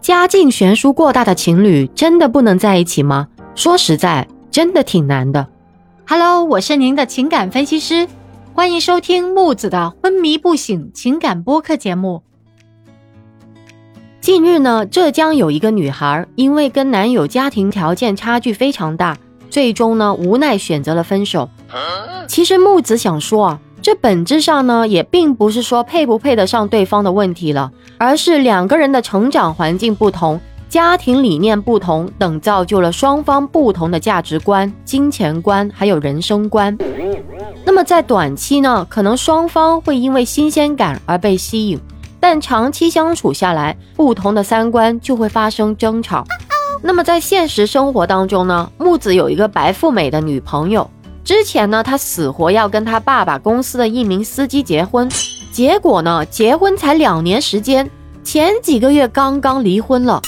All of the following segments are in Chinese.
家境悬殊过大的情侣真的不能在一起吗？说实在，真的挺难的。Hello，我是您的情感分析师，欢迎收听木子的昏迷不醒情感播客节目。近日呢，浙江有一个女孩，因为跟男友家庭条件差距非常大，最终呢无奈选择了分手。其实木子想说啊。这本质上呢，也并不是说配不配得上对方的问题了，而是两个人的成长环境不同、家庭理念不同等，造就了双方不同的价值观、金钱观还有人生观。那么在短期呢，可能双方会因为新鲜感而被吸引，但长期相处下来，不同的三观就会发生争吵。那么在现实生活当中呢，木子有一个白富美的女朋友。之前呢，他死活要跟他爸爸公司的一名司机结婚，结果呢，结婚才两年时间，前几个月刚刚离婚了。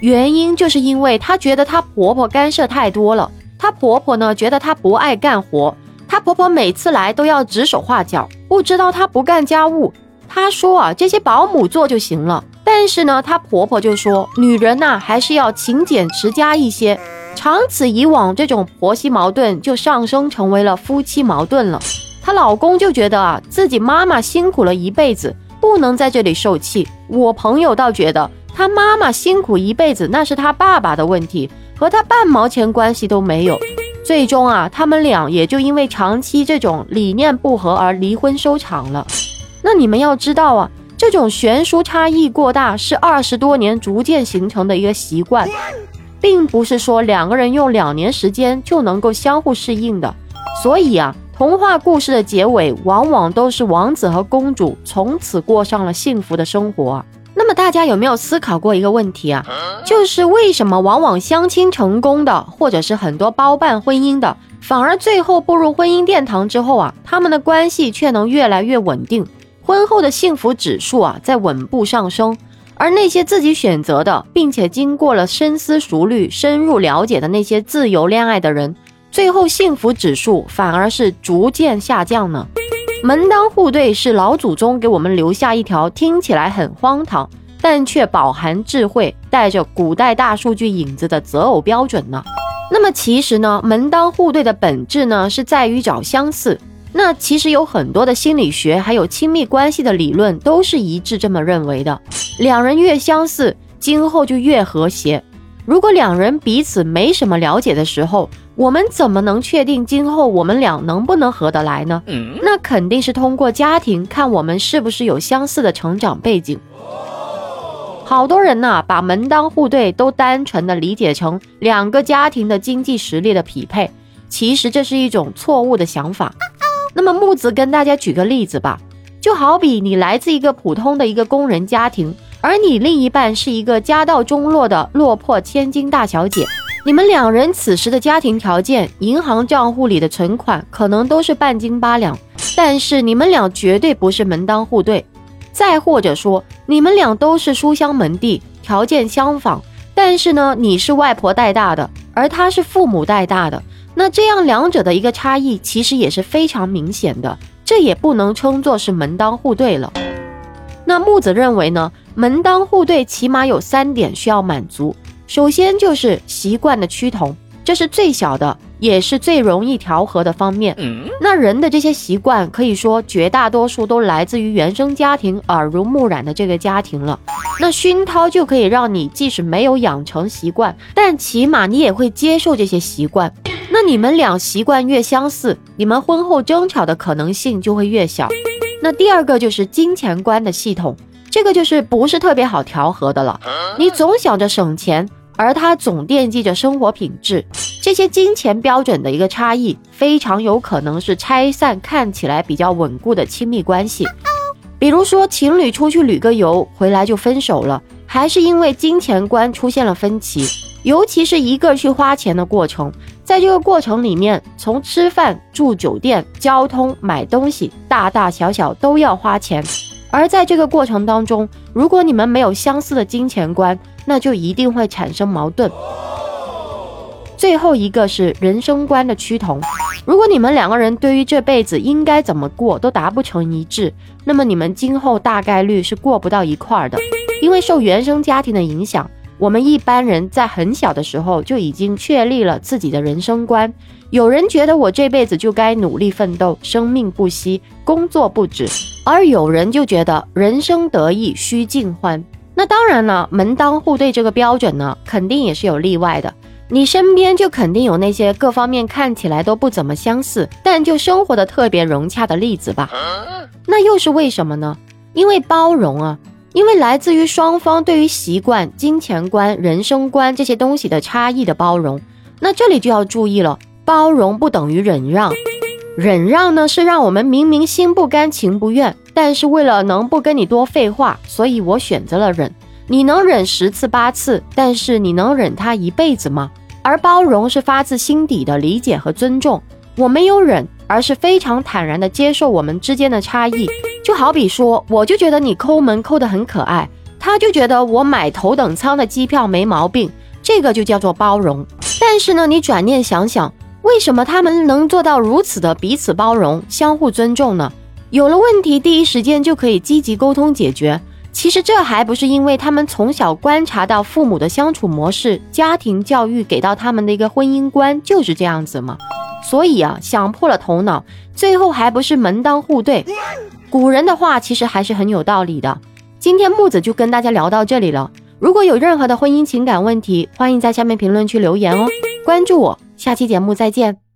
原因就是因为她觉得她婆婆干涉太多了，她婆婆呢觉得她不爱干活，她婆婆每次来都要指手画脚，不知道她不干家务。她说啊，这些保姆做就行了。但是呢，她婆婆就说，女人呐还是要勤俭持家一些。长此以往，这种婆媳矛盾就上升成为了夫妻矛盾了。她老公就觉得啊，自己妈妈辛苦了一辈子，不能在这里受气。我朋友倒觉得，他妈妈辛苦一辈子，那是他爸爸的问题，和他半毛钱关系都没有。最终啊，他们俩也就因为长期这种理念不合而离婚收场了。那你们要知道啊，这种悬殊差异过大，是二十多年逐渐形成的一个习惯。并不是说两个人用两年时间就能够相互适应的，所以啊，童话故事的结尾往往都是王子和公主从此过上了幸福的生活。那么大家有没有思考过一个问题啊？就是为什么往往相亲成功的，或者是很多包办婚姻的，反而最后步入婚姻殿堂之后啊，他们的关系却能越来越稳定，婚后的幸福指数啊在稳步上升。而那些自己选择的，并且经过了深思熟虑、深入了解的那些自由恋爱的人，最后幸福指数反而是逐渐下降呢？门当户对是老祖宗给我们留下一条听起来很荒唐，但却饱含智慧、带着古代大数据影子的择偶标准呢？那么其实呢，门当户对的本质呢，是在于找相似。那其实有很多的心理学，还有亲密关系的理论都是一致这么认为的。两人越相似，今后就越和谐。如果两人彼此没什么了解的时候，我们怎么能确定今后我们俩能不能合得来呢？那肯定是通过家庭看我们是不是有相似的成长背景。好多人呐，把门当户对都单纯的理解成两个家庭的经济实力的匹配，其实这是一种错误的想法。那么木子跟大家举个例子吧，就好比你来自一个普通的一个工人家庭，而你另一半是一个家道中落的落魄千金大小姐，你们两人此时的家庭条件，银行账户里的存款可能都是半斤八两，但是你们俩绝对不是门当户对。再或者说，你们俩都是书香门第，条件相仿，但是呢，你是外婆带大的，而他是父母带大的。那这样两者的一个差异其实也是非常明显的，这也不能称作是门当户对了。那木子认为呢，门当户对起码有三点需要满足，首先就是习惯的趋同，这是最小的，也是最容易调和的方面。那人的这些习惯，可以说绝大多数都来自于原生家庭耳濡目染的这个家庭了。那熏陶就可以让你即使没有养成习惯，但起码你也会接受这些习惯。那你们俩习惯越相似，你们婚后争吵的可能性就会越小。那第二个就是金钱观的系统，这个就是不是特别好调和的了。你总想着省钱，而他总惦记着生活品质，这些金钱标准的一个差异，非常有可能是拆散看起来比较稳固的亲密关系。比如说情侣出去旅个游回来就分手了，还是因为金钱观出现了分歧，尤其是一个去花钱的过程。在这个过程里面，从吃饭、住酒店、交通、买东西，大大小小都要花钱。而在这个过程当中，如果你们没有相似的金钱观，那就一定会产生矛盾。最后一个是人生观的趋同。如果你们两个人对于这辈子应该怎么过都达不成一致，那么你们今后大概率是过不到一块儿的。因为受原生家庭的影响，我们一般人在很小的时候就已经确立了自己的人生观。有人觉得我这辈子就该努力奋斗，生命不息，工作不止；而有人就觉得人生得意须尽欢。那当然呢，门当户对这个标准呢，肯定也是有例外的。你身边就肯定有那些各方面看起来都不怎么相似，但就生活的特别融洽的例子吧？那又是为什么呢？因为包容啊，因为来自于双方对于习惯、金钱观、人生观这些东西的差异的包容。那这里就要注意了，包容不等于忍让，忍让呢是让我们明明心不甘情不愿，但是为了能不跟你多废话，所以我选择了忍。你能忍十次八次，但是你能忍他一辈子吗？而包容是发自心底的理解和尊重，我没有忍，而是非常坦然的接受我们之间的差异。就好比说，我就觉得你抠门抠得很可爱，他就觉得我买头等舱的机票没毛病，这个就叫做包容。但是呢，你转念想想，为什么他们能做到如此的彼此包容、相互尊重呢？有了问题，第一时间就可以积极沟通解决。其实这还不是因为他们从小观察到父母的相处模式，家庭教育给到他们的一个婚姻观就是这样子吗？所以啊，想破了头脑，最后还不是门当户对。古人的话其实还是很有道理的。今天木子就跟大家聊到这里了。如果有任何的婚姻情感问题，欢迎在下面评论区留言哦。关注我，下期节目再见。